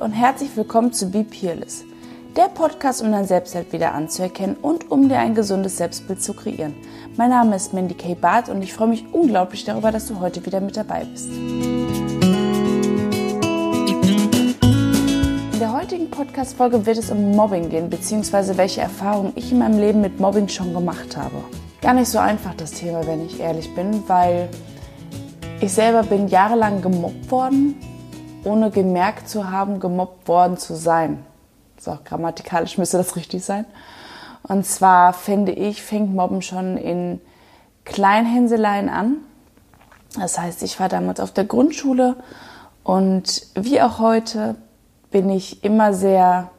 und herzlich willkommen zu Be Peerless, der Podcast, um dein Selbstwert wieder anzuerkennen und um dir ein gesundes Selbstbild zu kreieren. Mein Name ist Mandy K. Barth und ich freue mich unglaublich darüber, dass du heute wieder mit dabei bist. In der heutigen Podcast-Folge wird es um Mobbing gehen, beziehungsweise welche Erfahrungen ich in meinem Leben mit Mobbing schon gemacht habe. Gar nicht so einfach das Thema, wenn ich ehrlich bin, weil ich selber bin jahrelang gemobbt worden, ohne gemerkt zu haben, gemobbt worden zu sein. So, grammatikalisch müsste das richtig sein. Und zwar finde ich, fängt Mobben schon in Kleinhänseleien an. Das heißt, ich war damals auf der Grundschule und wie auch heute bin ich immer sehr,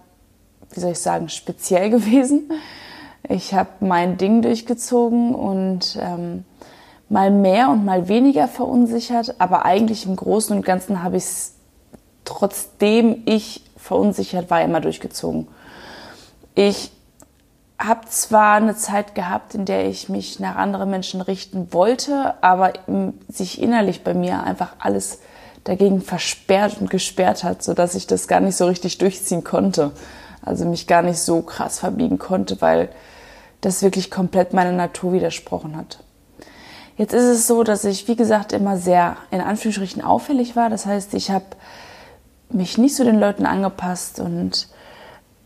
wie soll ich sagen, speziell gewesen. Ich habe mein Ding durchgezogen und ähm, mal mehr und mal weniger verunsichert, aber eigentlich im Großen und Ganzen habe ich es, trotzdem ich verunsichert war, immer durchgezogen. Ich habe zwar eine Zeit gehabt, in der ich mich nach anderen Menschen richten wollte, aber sich innerlich bei mir einfach alles dagegen versperrt und gesperrt hat, sodass ich das gar nicht so richtig durchziehen konnte. Also mich gar nicht so krass verbiegen konnte, weil das wirklich komplett meiner Natur widersprochen hat. Jetzt ist es so, dass ich, wie gesagt, immer sehr in Anführungsstrichen auffällig war. Das heißt, ich habe mich nicht zu den Leuten angepasst und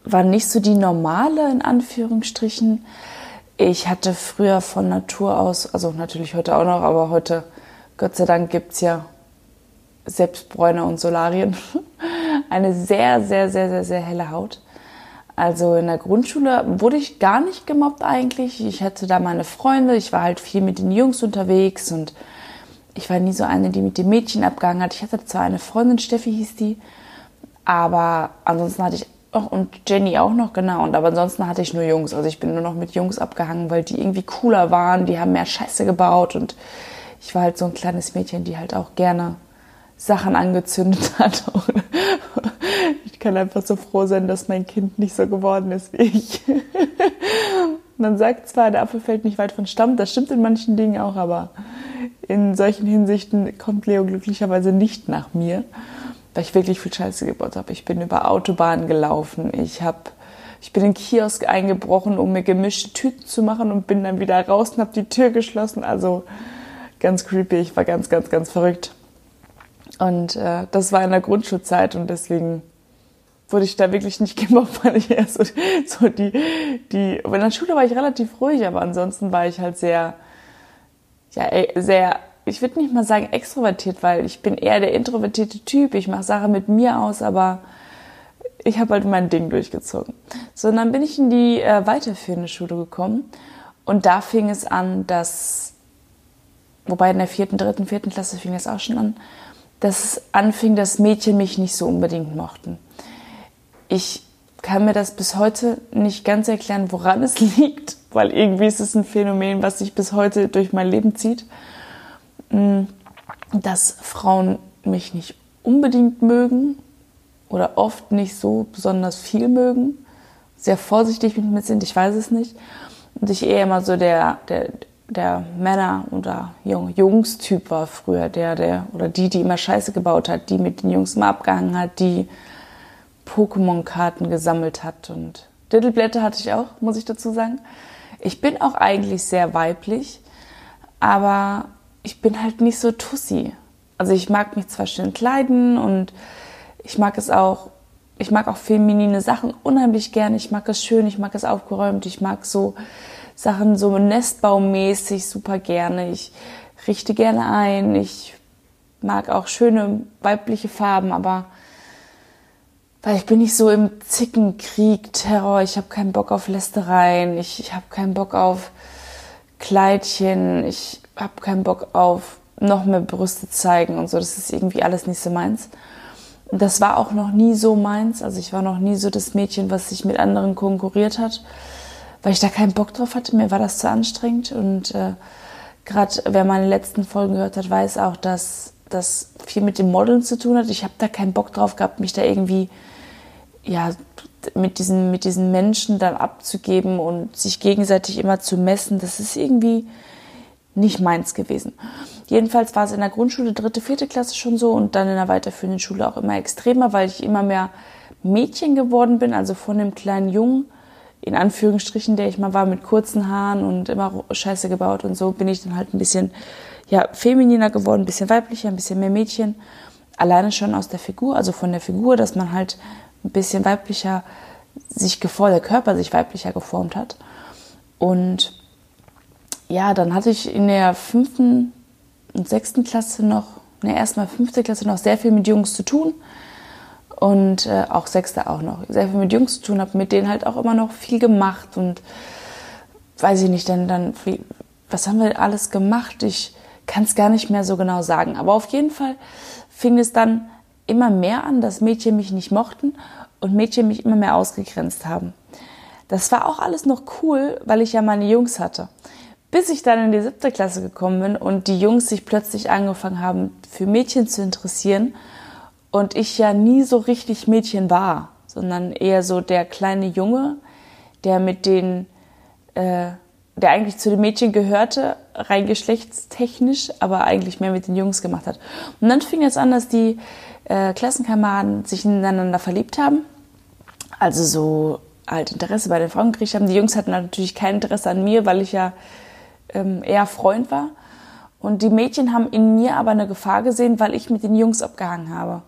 war nicht so die normale in Anführungsstrichen. Ich hatte früher von Natur aus, also natürlich heute auch noch, aber heute, Gott sei Dank, gibt es ja Selbstbräuner und Solarien, eine sehr, sehr, sehr, sehr, sehr helle Haut. Also in der Grundschule wurde ich gar nicht gemobbt eigentlich. Ich hatte da meine Freunde, ich war halt viel mit den Jungs unterwegs und ich war nie so eine, die mit den Mädchen abgehangen hat. Ich hatte zwar eine Freundin, Steffi hieß die, aber ansonsten hatte ich auch, und Jenny auch noch, genau, und aber ansonsten hatte ich nur Jungs. Also ich bin nur noch mit Jungs abgehangen, weil die irgendwie cooler waren, die haben mehr Scheiße gebaut und ich war halt so ein kleines Mädchen, die halt auch gerne Sachen angezündet hat. ich kann einfach so froh sein, dass mein Kind nicht so geworden ist wie ich. Man sagt zwar, der Apfel fällt nicht weit von Stamm, das stimmt in manchen Dingen auch, aber in solchen Hinsichten kommt Leo glücklicherweise nicht nach mir, weil ich wirklich viel Scheiße gebaut habe. Ich bin über Autobahnen gelaufen, ich habe ich bin in den Kiosk eingebrochen, um mir gemischte Tüten zu machen und bin dann wieder raus und habe die Tür geschlossen. Also ganz creepy, ich war ganz, ganz, ganz verrückt. Und äh, das war in der Grundschulzeit und deswegen wurde ich da wirklich nicht gemobbt, weil ich eher so, so die, die, in der Schule war ich relativ ruhig, aber ansonsten war ich halt sehr, ja, sehr, ich würde nicht mal sagen extrovertiert, weil ich bin eher der introvertierte Typ. Ich mache Sachen mit mir aus, aber ich habe halt mein Ding durchgezogen. So, und dann bin ich in die äh, weiterführende Schule gekommen und da fing es an, dass, wobei in der vierten, dritten, vierten Klasse fing es auch schon an, dass es anfing, dass Mädchen mich nicht so unbedingt mochten. Ich kann mir das bis heute nicht ganz erklären, woran es liegt, weil irgendwie ist es ein Phänomen, was sich bis heute durch mein Leben zieht, mm, dass Frauen mich nicht unbedingt mögen oder oft nicht so besonders viel mögen, sehr vorsichtig mit mir sind, ich weiß es nicht. Und ich eher immer so der, der, der Männer- oder Jungs-Typ war früher, der, der, oder die, die immer Scheiße gebaut hat, die mit den Jungs mal abgehangen hat, die Pokémon-Karten gesammelt hat und Dittelblätter hatte ich auch, muss ich dazu sagen. Ich bin auch eigentlich sehr weiblich, aber ich bin halt nicht so tussi. Also ich mag mich zwar schön kleiden und ich mag es auch, ich mag auch feminine Sachen unheimlich gerne. Ich mag es schön, ich mag es aufgeräumt, ich mag so Sachen so nestbaumäßig super gerne. Ich richte gerne ein. Ich mag auch schöne weibliche Farben, aber weil ich bin nicht so im Zickenkrieg, Terror. Ich habe keinen Bock auf Lästereien. Ich, ich habe keinen Bock auf Kleidchen. Ich habe keinen Bock auf noch mehr Brüste zeigen und so. Das ist irgendwie alles nicht so meins. Das war auch noch nie so meins. Also ich war noch nie so das Mädchen, was sich mit anderen konkurriert hat weil ich da keinen Bock drauf hatte. Mir war das zu anstrengend. Und äh, gerade wer meine letzten Folgen gehört hat, weiß auch, dass das viel mit dem Modeln zu tun hat. Ich habe da keinen Bock drauf gehabt, mich da irgendwie ja mit diesen mit diesen Menschen dann abzugeben und sich gegenseitig immer zu messen. Das ist irgendwie nicht meins gewesen. Jedenfalls war es in der Grundschule, dritte, vierte Klasse schon so und dann in der weiterführenden Schule auch immer extremer, weil ich immer mehr Mädchen geworden bin, also von dem kleinen Jungen, in Anführungsstrichen, der ich mal war, mit kurzen Haaren und immer Scheiße gebaut und so, bin ich dann halt ein bisschen, ja, femininer geworden, ein bisschen weiblicher, ein bisschen mehr Mädchen. Alleine schon aus der Figur, also von der Figur, dass man halt ein bisschen weiblicher sich geformt, der Körper sich weiblicher geformt hat. Und ja, dann hatte ich in der fünften und sechsten Klasse noch, ne, erstmal fünfte Klasse noch sehr viel mit Jungs zu tun. Und äh, auch sechste auch noch. Sehr viel mit Jungs zu tun, habe mit denen halt auch immer noch viel gemacht und weiß ich nicht, dann, dann, wie, was haben wir alles gemacht? Ich kann es gar nicht mehr so genau sagen. Aber auf jeden Fall fing es dann immer mehr an, dass Mädchen mich nicht mochten und Mädchen mich immer mehr ausgegrenzt haben. Das war auch alles noch cool, weil ich ja meine Jungs hatte. Bis ich dann in die siebte Klasse gekommen bin und die Jungs sich plötzlich angefangen haben, für Mädchen zu interessieren und ich ja nie so richtig Mädchen war, sondern eher so der kleine Junge, der mit den, äh, der eigentlich zu den Mädchen gehörte, rein geschlechtstechnisch, aber eigentlich mehr mit den Jungs gemacht hat. Und dann fing es an, dass die äh, Klassenkameraden sich ineinander verliebt haben. Also so halt Interesse bei den Frauen gekriegt haben. Die Jungs hatten natürlich kein Interesse an mir, weil ich ja ähm, eher Freund war. Und die Mädchen haben in mir aber eine Gefahr gesehen, weil ich mit den Jungs abgehangen habe.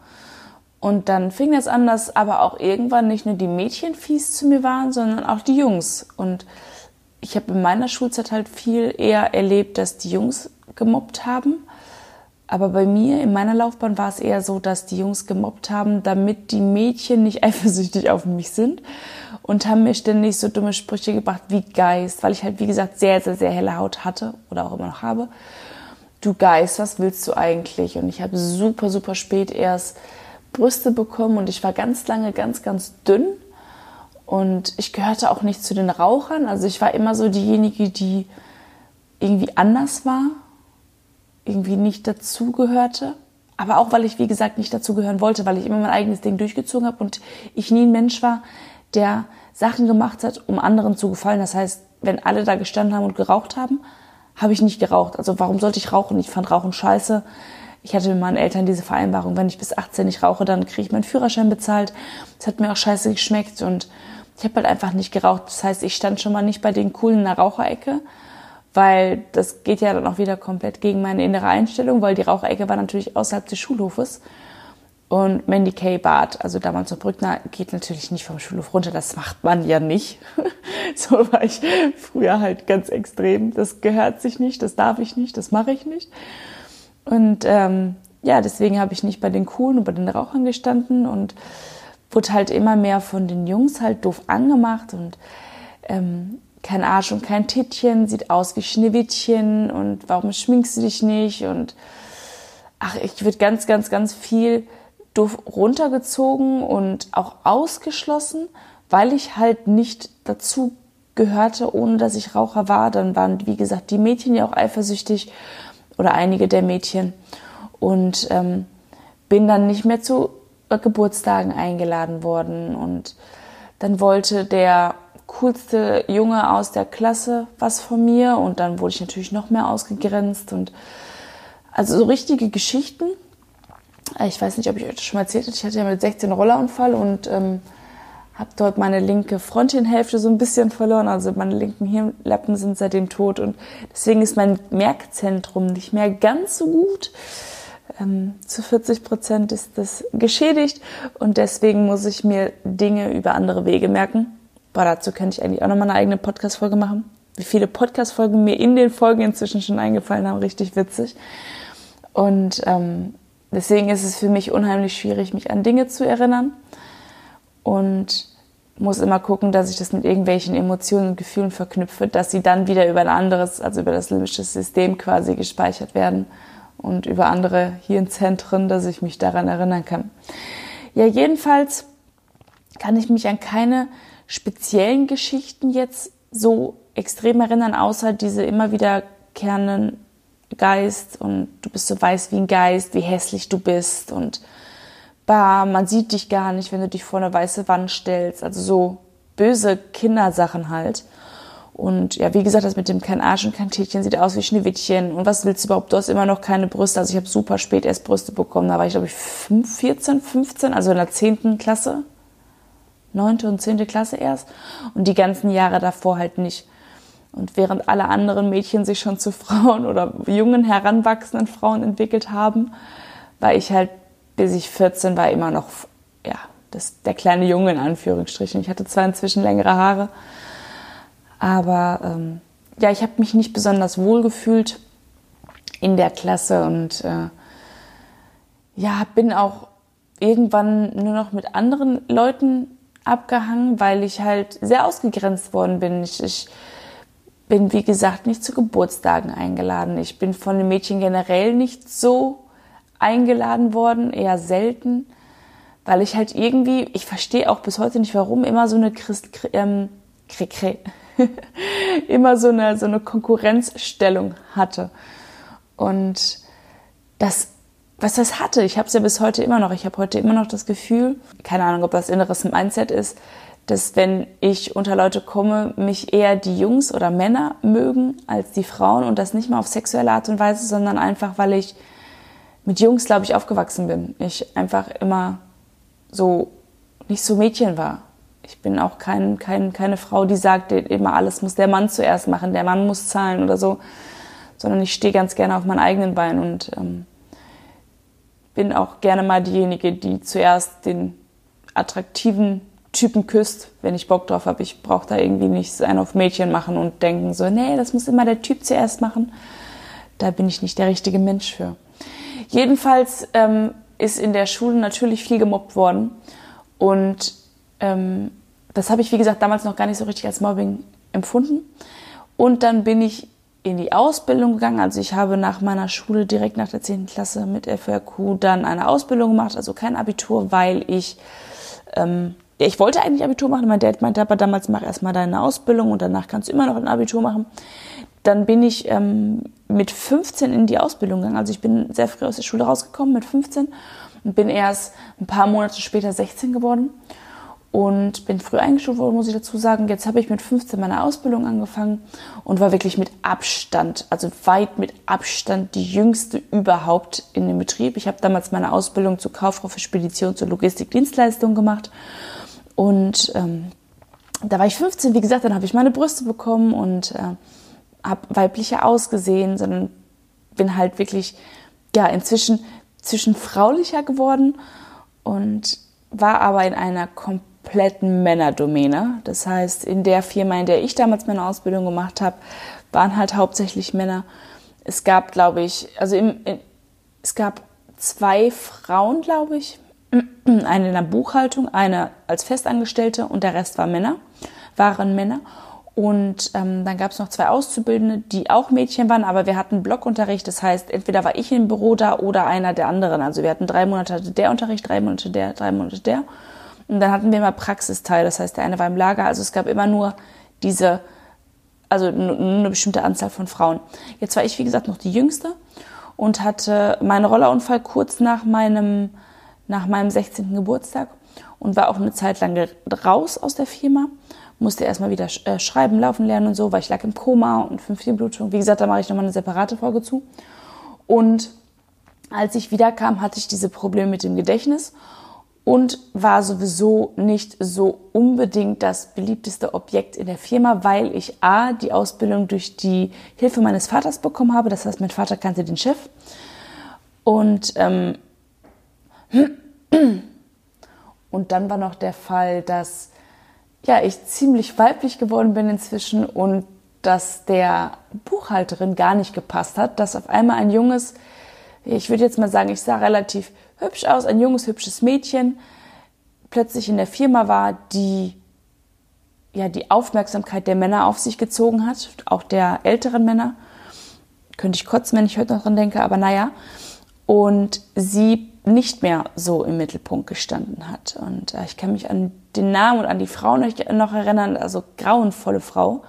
Und dann fing das an, dass aber auch irgendwann nicht nur die Mädchen fies zu mir waren, sondern auch die Jungs. Und ich habe in meiner Schulzeit halt viel eher erlebt, dass die Jungs gemobbt haben. Aber bei mir in meiner Laufbahn war es eher so, dass die Jungs gemobbt haben, damit die Mädchen nicht eifersüchtig auf mich sind und haben mir ständig so dumme Sprüche gebracht wie Geist, weil ich halt, wie gesagt, sehr, sehr, sehr helle Haut hatte oder auch immer noch habe. Du Geist, was willst du eigentlich? Und ich habe super, super spät erst Brüste bekommen und ich war ganz lange ganz, ganz dünn. Und ich gehörte auch nicht zu den Rauchern. Also ich war immer so diejenige, die irgendwie anders war, irgendwie nicht dazugehörte. Aber auch, weil ich, wie gesagt, nicht dazugehören wollte, weil ich immer mein eigenes Ding durchgezogen habe und ich nie ein Mensch war, der Sachen gemacht hat, um anderen zu gefallen. Das heißt, wenn alle da gestanden haben und geraucht haben, habe ich nicht geraucht. Also warum sollte ich rauchen? Ich fand Rauchen scheiße. Ich hatte mit meinen Eltern diese Vereinbarung, wenn ich bis 18 nicht rauche, dann kriege ich meinen Führerschein bezahlt. Das hat mir auch scheiße geschmeckt und ich habe halt einfach nicht geraucht. Das heißt, ich stand schon mal nicht bei den coolen in der Raucherecke, weil das geht ja dann auch wieder komplett gegen meine innere Einstellung, weil die Raucherecke war natürlich außerhalb des Schulhofes. Und Mandy Kay Bart, also damals zur Brückner, geht natürlich nicht vom Schulhof runter. Das macht man ja nicht. so war ich früher halt ganz extrem. Das gehört sich nicht, das darf ich nicht, das mache ich nicht. Und ähm, ja, deswegen habe ich nicht bei den Coolen und bei den Rauchern gestanden und wurde halt immer mehr von den Jungs halt doof angemacht und ähm, kein Arsch und kein Tittchen, sieht aus wie Schneewittchen und warum schminkst du dich nicht? Und ach, ich würde ganz, ganz, ganz viel doof runtergezogen und auch ausgeschlossen, weil ich halt nicht dazu gehörte, ohne dass ich Raucher war. Dann waren, wie gesagt, die Mädchen ja auch eifersüchtig oder einige der Mädchen. Und ähm, bin dann nicht mehr zu Geburtstagen eingeladen worden. Und dann wollte der coolste Junge aus der Klasse was von mir und dann wurde ich natürlich noch mehr ausgegrenzt und also so richtige Geschichten, ich weiß nicht, ob ich euch das schon mal erzählt habe, ich hatte ja mit 16 einen Rollerunfall und ähm, habe dort meine linke Fronthirnhälfte so ein bisschen verloren. Also meine linken Hirnlappen sind seitdem tot und deswegen ist mein Merkzentrum nicht mehr ganz so gut. Ähm, zu 40 Prozent ist das geschädigt und deswegen muss ich mir Dinge über andere Wege merken. Aber dazu könnte ich eigentlich auch nochmal eine eigene Podcast-Folge machen. Wie viele Podcast-Folgen mir in den Folgen inzwischen schon eingefallen haben, richtig witzig. Und ähm, Deswegen ist es für mich unheimlich schwierig, mich an Dinge zu erinnern und muss immer gucken, dass ich das mit irgendwelchen Emotionen und Gefühlen verknüpfe, dass sie dann wieder über ein anderes, also über das limbische System quasi gespeichert werden und über andere Hirnzentren, dass ich mich daran erinnern kann. Ja, jedenfalls kann ich mich an keine speziellen Geschichten jetzt so extrem erinnern, außer diese immer wiederkehrenden Geist und du bist so weiß wie ein Geist, wie hässlich du bist und bah, man sieht dich gar nicht, wenn du dich vor eine weiße Wand stellst. Also so böse Kindersachen halt. Und ja, wie gesagt, das mit dem kein Arsch und kein Tätchen sieht aus wie Schneewittchen. Und was willst du überhaupt? Du hast immer noch keine Brüste. Also ich habe super spät erst Brüste bekommen. Da war ich, glaube ich, 5, 14, 15, also in der 10. Klasse. 9. und 10. Klasse erst. Und die ganzen Jahre davor halt nicht. Und während alle anderen Mädchen sich schon zu Frauen oder jungen, heranwachsenden Frauen entwickelt haben, war ich halt, bis ich 14 war, immer noch, ja, das, der kleine Junge in Anführungsstrichen. Ich hatte zwar inzwischen längere Haare, aber ähm, ja, ich habe mich nicht besonders wohl gefühlt in der Klasse und äh, ja, bin auch irgendwann nur noch mit anderen Leuten abgehangen, weil ich halt sehr ausgegrenzt worden bin. Ich, ich bin, wie gesagt, nicht zu Geburtstagen eingeladen. Ich bin von den Mädchen generell nicht so eingeladen worden, eher selten, weil ich halt irgendwie, ich verstehe auch bis heute nicht warum, immer so eine Christ, ähm, immer so eine, so eine Konkurrenzstellung hatte. Und das, was das hatte, ich habe es ja bis heute immer noch. Ich habe heute immer noch das Gefühl, keine Ahnung, ob das inneres Mindset ist, dass wenn ich unter Leute komme, mich eher die Jungs oder Männer mögen als die Frauen und das nicht mal auf sexuelle Art und Weise, sondern einfach, weil ich mit Jungs, glaube ich, aufgewachsen bin. Ich einfach immer so nicht so Mädchen war. Ich bin auch kein, kein, keine Frau, die sagt, immer alles muss der Mann zuerst machen, der Mann muss zahlen oder so, sondern ich stehe ganz gerne auf meinen eigenen Beinen und ähm, bin auch gerne mal diejenige, die zuerst den attraktiven Typen küsst, wenn ich Bock drauf habe. Ich brauche da irgendwie nicht einen auf Mädchen machen und denken so, nee, das muss immer der Typ zuerst machen. Da bin ich nicht der richtige Mensch für. Jedenfalls ähm, ist in der Schule natürlich viel gemobbt worden und ähm, das habe ich, wie gesagt, damals noch gar nicht so richtig als Mobbing empfunden. Und dann bin ich in die Ausbildung gegangen. Also ich habe nach meiner Schule direkt nach der 10. Klasse mit FRQ dann eine Ausbildung gemacht, also kein Abitur, weil ich, ähm, ja, ich wollte eigentlich Abitur machen. Mein Dad meinte aber damals, mach erstmal deine Ausbildung und danach kannst du immer noch ein Abitur machen. Dann bin ich ähm, mit 15 in die Ausbildung gegangen. Also ich bin sehr früh aus der Schule rausgekommen mit 15 und bin erst ein paar Monate später 16 geworden und bin früh eingestuft worden, muss ich dazu sagen. Jetzt habe ich mit 15 meine Ausbildung angefangen und war wirklich mit Abstand, also weit mit Abstand die jüngste überhaupt in dem Betrieb. Ich habe damals meine Ausbildung zur Kauffrau für Spedition zur Logistikdienstleistung gemacht und ähm, da war ich 15, wie gesagt, dann habe ich meine Brüste bekommen und äh, habe weiblicher ausgesehen, sondern bin halt wirklich ja inzwischen zwischen fraulicher geworden und war aber in einer komplett kompletten Männerdomäne. Das heißt, in der Firma, in der ich damals meine Ausbildung gemacht habe, waren halt hauptsächlich Männer. Es gab, glaube ich, also im, in, es gab zwei Frauen, glaube ich, eine in der Buchhaltung, eine als Festangestellte und der Rest war Männer, waren Männer. Und ähm, dann gab es noch zwei Auszubildende, die auch Mädchen waren, aber wir hatten Blockunterricht. Das heißt, entweder war ich im Büro da oder einer der anderen. Also wir hatten drei Monate der Unterricht, drei Monate der, drei Monate der. Und dann hatten wir immer Praxisteil, das heißt, der eine war im Lager. Also es gab immer nur diese, also eine bestimmte Anzahl von Frauen. Jetzt war ich, wie gesagt, noch die Jüngste und hatte meinen Rollerunfall kurz nach meinem, nach meinem 16. Geburtstag und war auch eine Zeit lang raus aus der Firma. Musste erstmal wieder äh, schreiben, laufen lernen und so, weil ich lag im Koma und Blutung. Wie gesagt, da mache ich nochmal eine separate Folge zu. Und als ich wiederkam, hatte ich diese Probleme mit dem Gedächtnis und war sowieso nicht so unbedingt das beliebteste Objekt in der Firma, weil ich A, die Ausbildung durch die Hilfe meines Vaters bekommen habe. Das heißt, mein Vater kannte den Chef. Und, ähm, und dann war noch der Fall, dass ja, ich ziemlich weiblich geworden bin inzwischen und dass der Buchhalterin gar nicht gepasst hat, dass auf einmal ein junges, ich würde jetzt mal sagen, ich sah relativ hübsch aus, ein junges, hübsches Mädchen, plötzlich in der Firma war, die ja die Aufmerksamkeit der Männer auf sich gezogen hat, auch der älteren Männer. Könnte ich kotzen, wenn ich heute noch dran denke, aber naja. Und sie nicht mehr so im Mittelpunkt gestanden hat. Und äh, ich kann mich an den Namen und an die Frau noch erinnern, also grauenvolle Frau.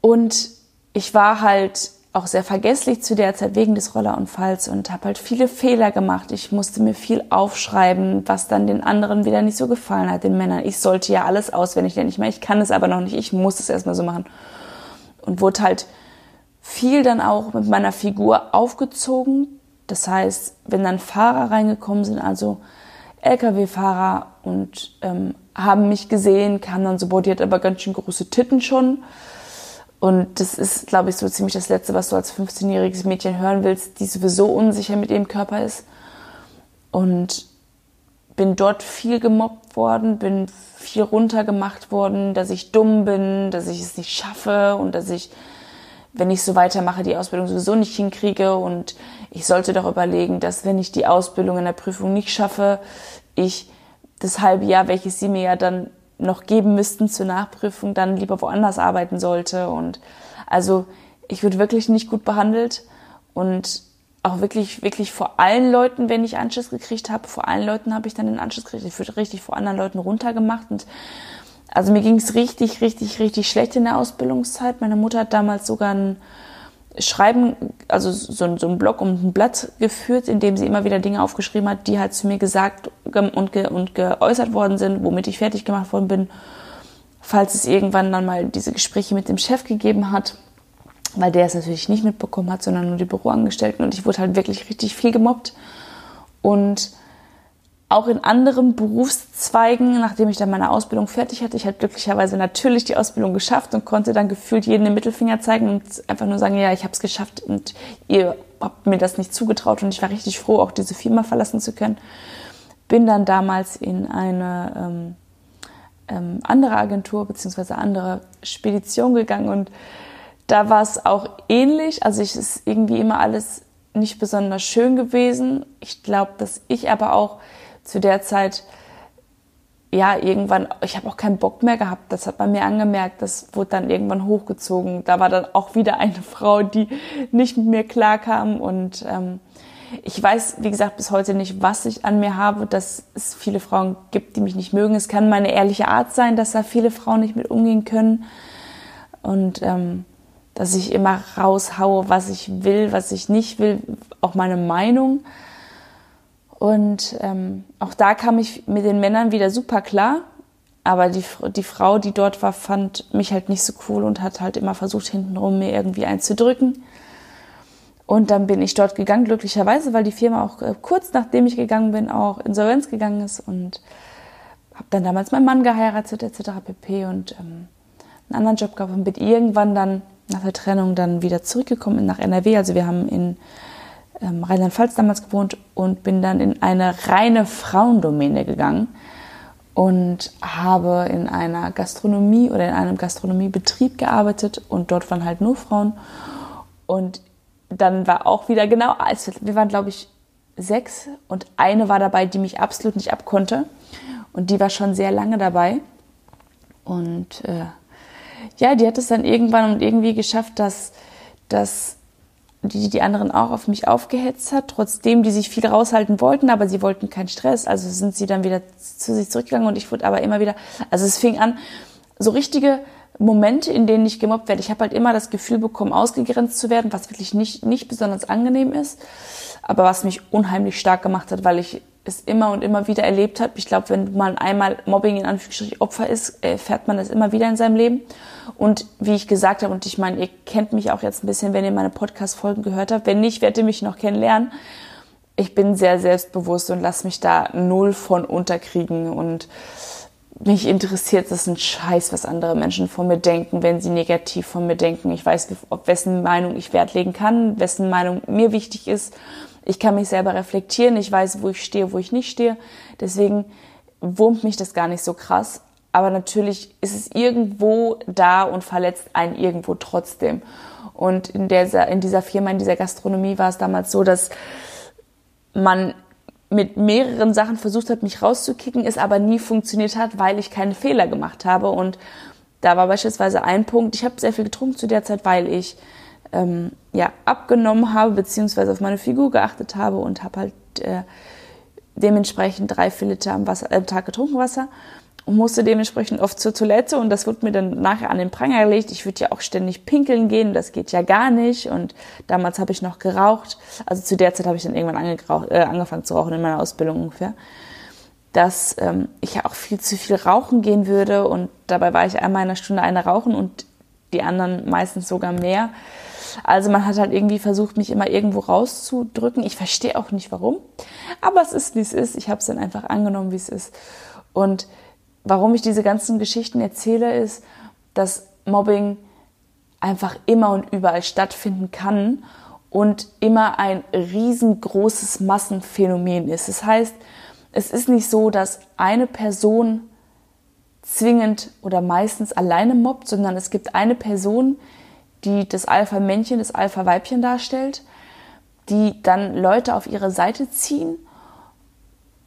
Und ich war halt auch sehr vergesslich zu der Zeit wegen des Rollerunfalls und habe halt viele Fehler gemacht. Ich musste mir viel aufschreiben, was dann den anderen wieder nicht so gefallen hat, den Männern. Ich sollte ja alles auswendig lernen. Ich meine, ich kann es aber noch nicht. Ich muss es erstmal so machen. Und wurde halt viel dann auch mit meiner Figur aufgezogen. Das heißt, wenn dann Fahrer reingekommen sind, also Lkw-Fahrer und ähm, haben mich gesehen, kamen dann so, boah, die hat aber ganz schön große Titten schon und das ist, glaube ich, so ziemlich das Letzte, was du als 15-jähriges Mädchen hören willst, die sowieso unsicher mit ihrem Körper ist. Und bin dort viel gemobbt worden, bin viel runtergemacht worden, dass ich dumm bin, dass ich es nicht schaffe und dass ich, wenn ich so weitermache, die Ausbildung sowieso nicht hinkriege. Und ich sollte doch überlegen, dass wenn ich die Ausbildung in der Prüfung nicht schaffe, ich das halbe Jahr, welches sie mir ja dann noch geben müssten zur Nachprüfung, dann lieber woanders arbeiten sollte. Und also ich wurde wirklich nicht gut behandelt und auch wirklich, wirklich vor allen Leuten, wenn ich Anschluss gekriegt habe, vor allen Leuten habe ich dann den Anschluss gekriegt. Ich wurde richtig vor anderen Leuten runtergemacht und also mir ging es richtig, richtig, richtig schlecht in der Ausbildungszeit. Meine Mutter hat damals sogar ein Schreiben, also so, so ein Blog um ein Blatt geführt, in dem sie immer wieder Dinge aufgeschrieben hat, die halt zu mir gesagt und, ge und geäußert worden sind, womit ich fertig gemacht worden bin, falls es irgendwann dann mal diese Gespräche mit dem Chef gegeben hat, weil der es natürlich nicht mitbekommen hat, sondern nur die Büroangestellten. Und ich wurde halt wirklich richtig viel gemobbt. Und auch in anderen Berufszweigen, nachdem ich dann meine Ausbildung fertig hatte, ich hatte glücklicherweise natürlich die Ausbildung geschafft und konnte dann gefühlt jeden den Mittelfinger zeigen und einfach nur sagen, ja, ich habe es geschafft und ihr habt mir das nicht zugetraut und ich war richtig froh, auch diese Firma verlassen zu können. Bin dann damals in eine ähm, ähm, andere Agentur beziehungsweise andere Spedition gegangen und da war es auch ähnlich. Also ich ist irgendwie immer alles nicht besonders schön gewesen. Ich glaube, dass ich aber auch zu der Zeit ja, irgendwann, ich habe auch keinen Bock mehr gehabt. Das hat man mir angemerkt. Das wurde dann irgendwann hochgezogen. Da war dann auch wieder eine Frau, die nicht mit mir klarkam. Und ähm, ich weiß, wie gesagt, bis heute nicht, was ich an mir habe, dass es viele Frauen gibt, die mich nicht mögen. Es kann meine ehrliche Art sein, dass da viele Frauen nicht mit umgehen können. Und ähm, dass ich immer raushaue, was ich will, was ich nicht will, auch meine Meinung. Und ähm, auch da kam ich mit den Männern wieder super klar. Aber die, die Frau, die dort war, fand mich halt nicht so cool und hat halt immer versucht, hintenrum mir irgendwie einzudrücken. Und dann bin ich dort gegangen, glücklicherweise, weil die Firma auch äh, kurz nachdem ich gegangen bin, auch insolvenz gegangen ist. Und habe dann damals meinen Mann geheiratet, etc. pp. Und ähm, einen anderen Job gehabt und bin irgendwann dann nach der Trennung dann wieder zurückgekommen nach NRW. Also wir haben in ähm, Rheinland-Pfalz damals gewohnt und bin dann in eine reine Frauendomäne gegangen und habe in einer Gastronomie oder in einem Gastronomiebetrieb gearbeitet und dort waren halt nur Frauen. Und dann war auch wieder genau, als wir waren glaube ich sechs und eine war dabei, die mich absolut nicht abkonnte und die war schon sehr lange dabei und äh, ja, die hat es dann irgendwann und irgendwie geschafft, dass, dass die die anderen auch auf mich aufgehetzt hat, trotzdem die sich viel raushalten wollten, aber sie wollten keinen Stress. Also sind sie dann wieder zu sich zurückgegangen und ich wurde aber immer wieder, also es fing an, so richtige Momente, in denen ich gemobbt werde. Ich habe halt immer das Gefühl bekommen, ausgegrenzt zu werden, was wirklich nicht, nicht besonders angenehm ist, aber was mich unheimlich stark gemacht hat, weil ich es immer und immer wieder erlebt habe. Ich glaube, wenn man einmal Mobbing in Anführungsstrichen Opfer ist, erfährt man das immer wieder in seinem Leben. Und wie ich gesagt habe, und ich meine, ihr kennt mich auch jetzt ein bisschen, wenn ihr meine Podcast-Folgen gehört habt. Wenn nicht, werdet ihr mich noch kennenlernen. Ich bin sehr selbstbewusst und lasse mich da null von unterkriegen und mich interessiert es ein Scheiß, was andere Menschen von mir denken, wenn sie negativ von mir denken. Ich weiß, auf wessen Meinung ich Wert legen kann, wessen Meinung mir wichtig ist. Ich kann mich selber reflektieren. Ich weiß, wo ich stehe, wo ich nicht stehe. Deswegen wurmt mich das gar nicht so krass aber natürlich ist es irgendwo da und verletzt einen irgendwo trotzdem. Und in, der, in dieser Firma, in dieser Gastronomie war es damals so, dass man mit mehreren Sachen versucht hat, mich rauszukicken, es aber nie funktioniert hat, weil ich keine Fehler gemacht habe. Und da war beispielsweise ein Punkt, ich habe sehr viel getrunken zu der Zeit, weil ich ähm, ja, abgenommen habe, beziehungsweise auf meine Figur geachtet habe und habe halt äh, dementsprechend drei, vier Liter am, Wasser, äh, am Tag getrunken Wasser. und musste dementsprechend oft zur Toilette und das wurde mir dann nachher an den Pranger gelegt. Ich würde ja auch ständig pinkeln gehen, das geht ja gar nicht und damals habe ich noch geraucht. Also zu der Zeit habe ich dann irgendwann äh, angefangen zu rauchen in meiner Ausbildung ungefähr. Dass ähm, ich ja auch viel zu viel rauchen gehen würde und dabei war ich einmal in einer Stunde eine rauchen und die anderen meistens sogar mehr. Also man hat halt irgendwie versucht, mich immer irgendwo rauszudrücken. Ich verstehe auch nicht warum, aber es ist, wie es ist. Ich habe es dann einfach angenommen, wie es ist. Und warum ich diese ganzen Geschichten erzähle, ist, dass Mobbing einfach immer und überall stattfinden kann und immer ein riesengroßes Massenphänomen ist. Das heißt, es ist nicht so, dass eine Person zwingend oder meistens alleine mobbt, sondern es gibt eine Person, die das Alpha-Männchen, das Alpha-Weibchen darstellt, die dann Leute auf ihre Seite ziehen,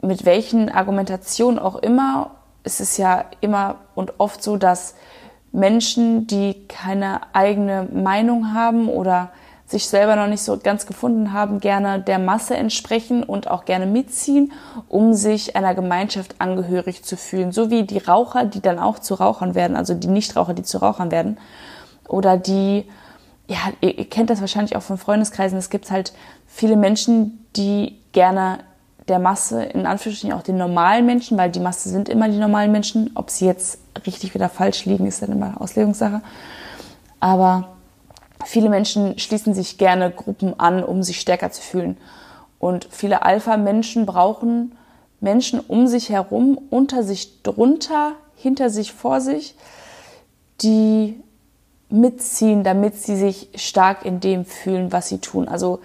mit welchen Argumentationen auch immer es ist ja immer und oft so, dass Menschen, die keine eigene Meinung haben oder sich selber noch nicht so ganz gefunden haben, gerne der Masse entsprechen und auch gerne mitziehen, um sich einer Gemeinschaft angehörig zu fühlen. So wie die Raucher, die dann auch zu Rauchern werden, also die Nichtraucher, die zu Rauchern werden. Oder die, ja, ihr, kennt das wahrscheinlich auch von Freundeskreisen, es gibt halt viele Menschen, die gerne der Masse, in Anführungsstrichen auch den normalen Menschen, weil die Masse sind immer die normalen Menschen. Ob sie jetzt richtig oder falsch liegen, ist dann immer Auslegungssache. Aber viele Menschen schließen sich gerne Gruppen an, um sich stärker zu fühlen. Und viele Alpha-Menschen brauchen Menschen um sich herum, unter sich drunter, hinter sich, vor sich, die mitziehen, damit sie sich stark in dem fühlen, was sie tun. Also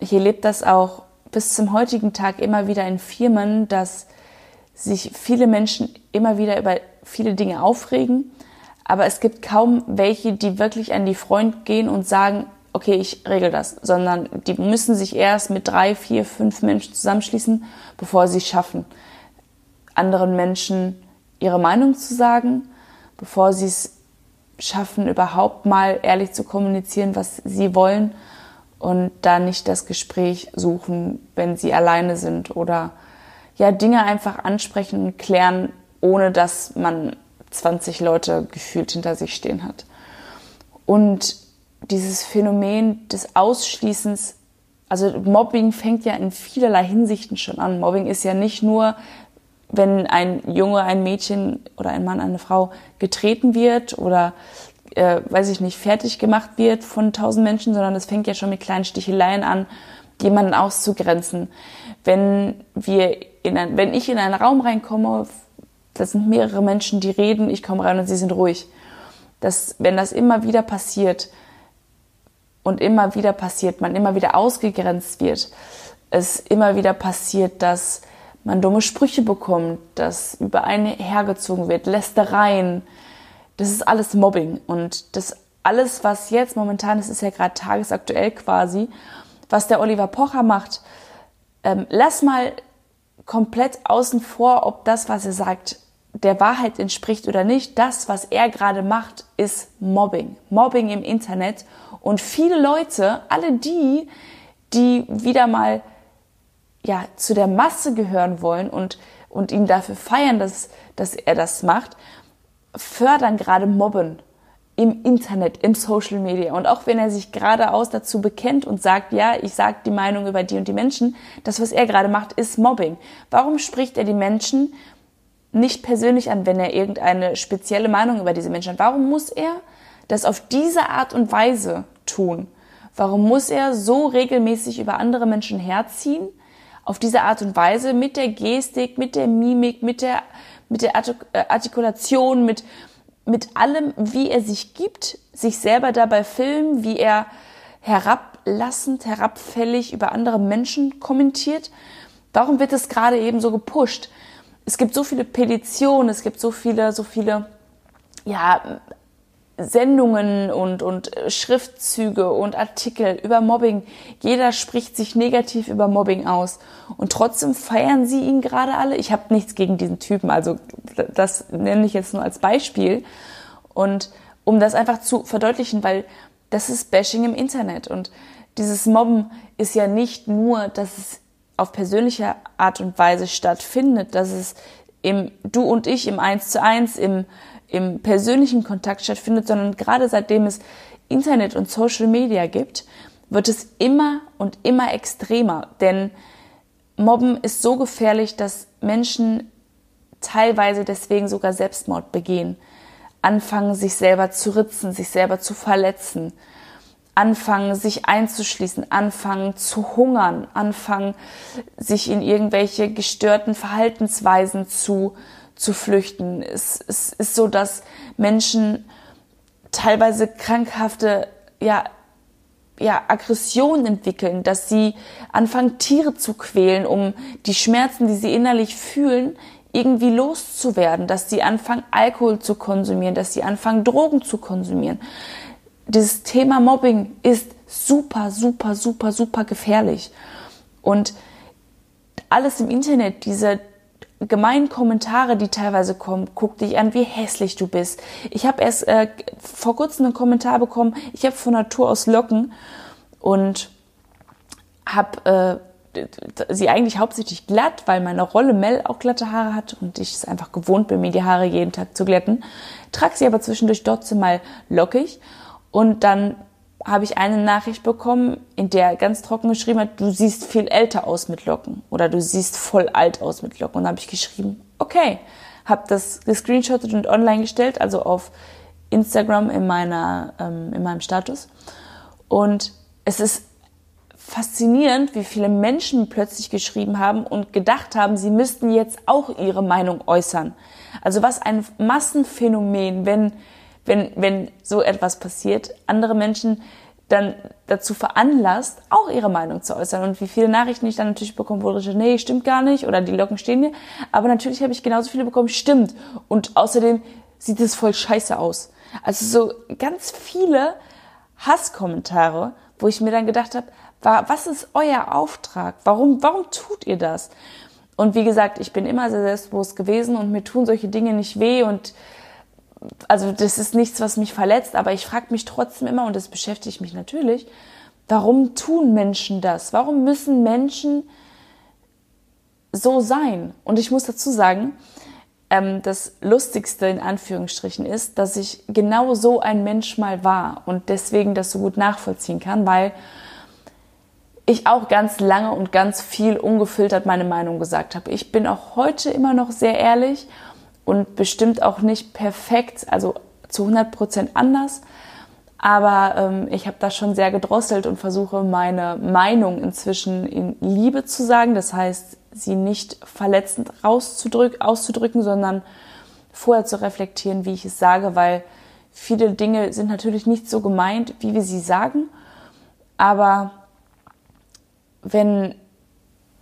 hier lebt das auch bis zum heutigen Tag immer wieder in Firmen, dass sich viele Menschen immer wieder über viele Dinge aufregen, aber es gibt kaum welche, die wirklich an die Front gehen und sagen, okay, ich regel das, sondern die müssen sich erst mit drei, vier, fünf Menschen zusammenschließen, bevor sie es schaffen, anderen Menschen ihre Meinung zu sagen, bevor sie es schaffen, überhaupt mal ehrlich zu kommunizieren, was sie wollen und da nicht das Gespräch suchen, wenn sie alleine sind oder ja, Dinge einfach ansprechen und klären, ohne dass man 20 Leute gefühlt hinter sich stehen hat. Und dieses Phänomen des Ausschließens, also Mobbing fängt ja in vielerlei Hinsichten schon an. Mobbing ist ja nicht nur, wenn ein Junge, ein Mädchen oder ein Mann, eine Frau getreten wird oder äh, weiß ich nicht, fertig gemacht wird von tausend Menschen, sondern es fängt ja schon mit kleinen Sticheleien an, jemanden auszugrenzen. Wenn wir in ein, wenn ich in einen Raum reinkomme, da sind mehrere Menschen, die reden, ich komme rein und sie sind ruhig. Das, wenn das immer wieder passiert und immer wieder passiert, man immer wieder ausgegrenzt wird, es immer wieder passiert, dass man dumme Sprüche bekommt, dass über einen hergezogen wird, Lästereien, das ist alles Mobbing. Und das alles, was jetzt momentan ist, ist ja gerade tagesaktuell quasi, was der Oliver Pocher macht. Ähm, lass mal komplett außen vor, ob das, was er sagt, der Wahrheit entspricht oder nicht. Das, was er gerade macht, ist Mobbing. Mobbing im Internet. Und viele Leute, alle die, die wieder mal ja, zu der Masse gehören wollen und, und ihn dafür feiern, dass, dass er das macht, fördern gerade Mobben im Internet, im Social Media. Und auch wenn er sich geradeaus dazu bekennt und sagt, ja, ich sage die Meinung über die und die Menschen, das, was er gerade macht, ist Mobbing. Warum spricht er die Menschen nicht persönlich an, wenn er irgendeine spezielle Meinung über diese Menschen hat? Warum muss er das auf diese Art und Weise tun? Warum muss er so regelmäßig über andere Menschen herziehen? Auf diese Art und Weise mit der Gestik, mit der Mimik, mit der mit der äh, Artikulation, mit, mit allem, wie er sich gibt, sich selber dabei filmen, wie er herablassend, herabfällig über andere Menschen kommentiert. Warum wird es gerade eben so gepusht? Es gibt so viele Petitionen, es gibt so viele, so viele, ja, Sendungen und, und Schriftzüge und Artikel über Mobbing. Jeder spricht sich negativ über Mobbing aus. Und trotzdem feiern sie ihn gerade alle. Ich habe nichts gegen diesen Typen, also das nenne ich jetzt nur als Beispiel. Und um das einfach zu verdeutlichen, weil das ist Bashing im Internet. Und dieses Mobben ist ja nicht nur, dass es auf persönliche Art und Weise stattfindet, dass es im Du und Ich, im Eins zu eins, im, im persönlichen Kontakt stattfindet, sondern gerade seitdem es Internet und Social Media gibt, wird es immer und immer extremer. Denn Mobben ist so gefährlich, dass Menschen teilweise deswegen sogar Selbstmord begehen, anfangen, sich selber zu ritzen, sich selber zu verletzen, anfangen, sich einzuschließen, anfangen zu hungern, anfangen, sich in irgendwelche gestörten Verhaltensweisen zu, zu flüchten. Es, es ist so, dass Menschen teilweise krankhafte, ja, ja, Aggression entwickeln, dass sie anfangen, Tiere zu quälen, um die Schmerzen, die sie innerlich fühlen, irgendwie loszuwerden, dass sie anfangen, Alkohol zu konsumieren, dass sie anfangen, Drogen zu konsumieren dieses Thema Mobbing ist super, super, super, super gefährlich. Und alles im Internet, diese gemeinen Kommentare, die teilweise kommen, guck dich an, wie hässlich du bist. Ich habe erst äh, vor kurzem einen Kommentar bekommen, ich habe von Natur aus Locken und habe äh, sie eigentlich hauptsächlich glatt, weil meine Rolle Mel auch glatte Haare hat und ich es einfach gewohnt bin, mir die Haare jeden Tag zu glätten. Trag sie aber zwischendurch trotzdem mal lockig und dann habe ich eine Nachricht bekommen, in der ganz trocken geschrieben hat, du siehst viel älter aus mit Locken oder du siehst voll alt aus mit Locken. Und dann habe ich geschrieben, okay, habe das gescreenshottet und online gestellt, also auf Instagram in meiner ähm, in meinem Status. Und es ist faszinierend, wie viele Menschen plötzlich geschrieben haben und gedacht haben, sie müssten jetzt auch ihre Meinung äußern. Also was ein Massenphänomen, wenn wenn, wenn so etwas passiert, andere Menschen dann dazu veranlasst, auch ihre Meinung zu äußern. Und wie viele Nachrichten ich dann natürlich bekomme, wo ich, nee, stimmt gar nicht, oder die Locken stehen mir. Aber natürlich habe ich genauso viele bekommen, stimmt. Und außerdem sieht es voll scheiße aus. Also so ganz viele Hasskommentare, wo ich mir dann gedacht habe, was ist euer Auftrag? Warum, warum tut ihr das? Und wie gesagt, ich bin immer sehr selbstbewusst gewesen und mir tun solche Dinge nicht weh und also das ist nichts, was mich verletzt, aber ich frage mich trotzdem immer, und das beschäftigt mich natürlich, warum tun Menschen das? Warum müssen Menschen so sein? Und ich muss dazu sagen, ähm, das Lustigste in Anführungsstrichen ist, dass ich genau so ein Mensch mal war und deswegen das so gut nachvollziehen kann, weil ich auch ganz lange und ganz viel ungefiltert meine Meinung gesagt habe. Ich bin auch heute immer noch sehr ehrlich und bestimmt auch nicht perfekt, also zu 100 Prozent anders. Aber ähm, ich habe da schon sehr gedrosselt und versuche meine Meinung inzwischen in Liebe zu sagen. Das heißt, sie nicht verletzend rauszudrücken, auszudrücken, sondern vorher zu reflektieren, wie ich es sage, weil viele Dinge sind natürlich nicht so gemeint, wie wir sie sagen. Aber wenn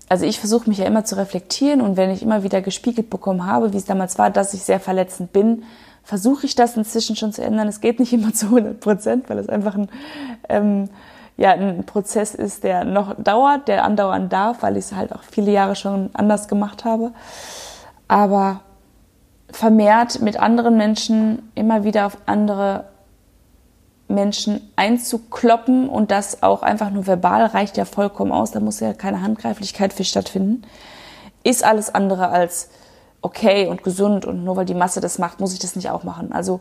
also ich versuche mich ja immer zu reflektieren und wenn ich immer wieder gespiegelt bekommen habe, wie es damals war, dass ich sehr verletzend bin, versuche ich das inzwischen schon zu ändern. Es geht nicht immer zu 100 Prozent, weil es einfach ein, ähm, ja, ein Prozess ist, der noch dauert, der andauern darf, weil ich es halt auch viele Jahre schon anders gemacht habe. Aber vermehrt mit anderen Menschen immer wieder auf andere Menschen einzukloppen und das auch einfach nur verbal reicht ja vollkommen aus, da muss ja keine Handgreiflichkeit für stattfinden, ist alles andere als okay und gesund und nur weil die Masse das macht, muss ich das nicht auch machen. Also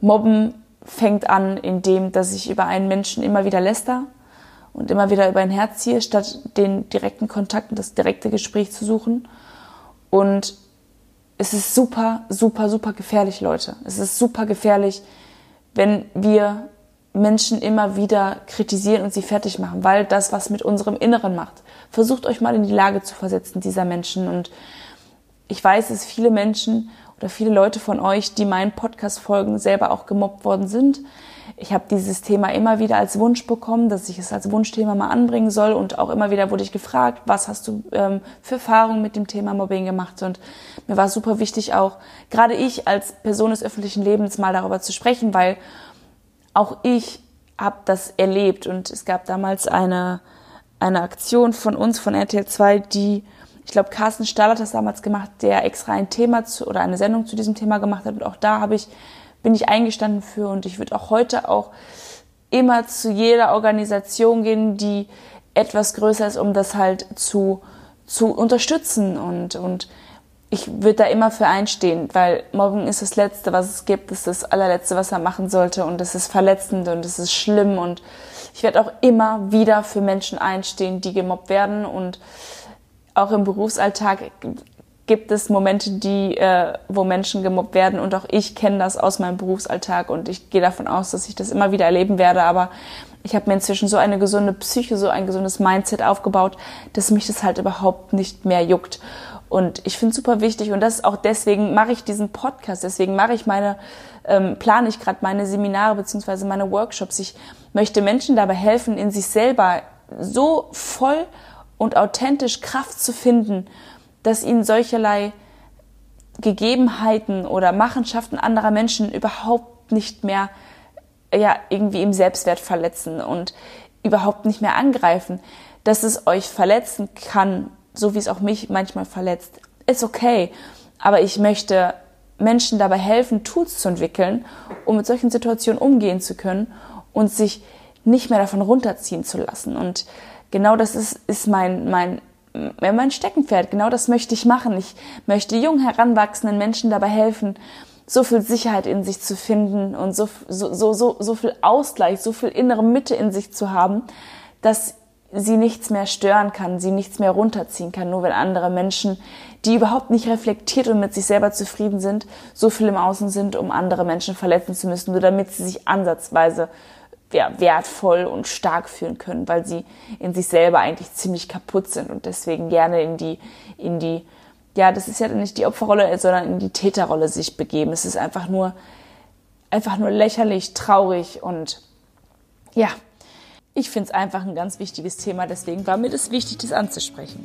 Mobben fängt an, indem dass ich über einen Menschen immer wieder läster und immer wieder über ein Herz ziehe, statt den direkten Kontakt und das direkte Gespräch zu suchen. Und es ist super, super, super gefährlich, Leute. Es ist super gefährlich, wenn wir Menschen immer wieder kritisieren und sie fertig machen, weil das was mit unserem Inneren macht. Versucht euch mal in die Lage zu versetzen dieser Menschen und ich weiß, dass viele Menschen oder viele Leute von euch, die meinen Podcast folgen, selber auch gemobbt worden sind. Ich habe dieses Thema immer wieder als Wunsch bekommen, dass ich es als Wunschthema mal anbringen soll und auch immer wieder wurde ich gefragt, was hast du ähm, für Erfahrungen mit dem Thema Mobbing gemacht und mir war super wichtig auch, gerade ich als Person des öffentlichen Lebens mal darüber zu sprechen, weil auch ich habe das erlebt und es gab damals eine, eine Aktion von uns, von RTL 2, die, ich glaube, Carsten Stahl hat das damals gemacht, der extra ein Thema zu, oder eine Sendung zu diesem Thema gemacht hat. Und auch da habe ich, bin ich eingestanden für und ich würde auch heute auch immer zu jeder Organisation gehen, die etwas größer ist, um das halt zu, zu unterstützen und, und ich würde da immer für einstehen, weil Mobbing ist das Letzte, was es gibt, das ist das allerletzte, was er machen sollte. Und es ist verletzend und es ist schlimm. Und ich werde auch immer wieder für Menschen einstehen, die gemobbt werden. Und auch im Berufsalltag gibt es Momente, die, äh, wo Menschen gemobbt werden. Und auch ich kenne das aus meinem Berufsalltag. Und ich gehe davon aus, dass ich das immer wieder erleben werde, aber ich habe mir inzwischen so eine gesunde Psyche, so ein gesundes Mindset aufgebaut, dass mich das halt überhaupt nicht mehr juckt. Und ich finde es super wichtig und das ist auch deswegen mache ich diesen Podcast, deswegen mache ich meine, ähm, plane ich gerade meine Seminare beziehungsweise meine Workshops. Ich möchte Menschen dabei helfen, in sich selber so voll und authentisch Kraft zu finden, dass ihnen solcherlei Gegebenheiten oder Machenschaften anderer Menschen überhaupt nicht mehr ja irgendwie im Selbstwert verletzen und überhaupt nicht mehr angreifen, dass es euch verletzen kann so wie es auch mich manchmal verletzt, ist okay. Aber ich möchte Menschen dabei helfen, Tools zu entwickeln, um mit solchen Situationen umgehen zu können und sich nicht mehr davon runterziehen zu lassen. Und genau das ist, ist mein, mein, mein Steckenpferd. Genau das möchte ich machen. Ich möchte jung heranwachsenden Menschen dabei helfen, so viel Sicherheit in sich zu finden und so, so, so, so, so viel Ausgleich, so viel innere Mitte in sich zu haben, dass sie nichts mehr stören kann, sie nichts mehr runterziehen kann, nur wenn andere Menschen, die überhaupt nicht reflektiert und mit sich selber zufrieden sind, so viel im Außen sind, um andere Menschen verletzen zu müssen, nur damit sie sich ansatzweise ja, wertvoll und stark fühlen können, weil sie in sich selber eigentlich ziemlich kaputt sind und deswegen gerne in die, in die, ja, das ist ja nicht die Opferrolle, sondern in die Täterrolle sich begeben. Es ist einfach nur, einfach nur lächerlich, traurig und ja, ich finde es einfach ein ganz wichtiges Thema, deswegen war mir das wichtig, das anzusprechen.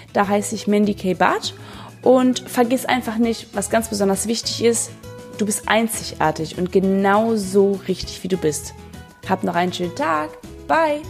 Da heiße ich Mandy K. Barth. Und vergiss einfach nicht, was ganz besonders wichtig ist, du bist einzigartig und genau so richtig, wie du bist. Hab noch einen schönen Tag. Bye!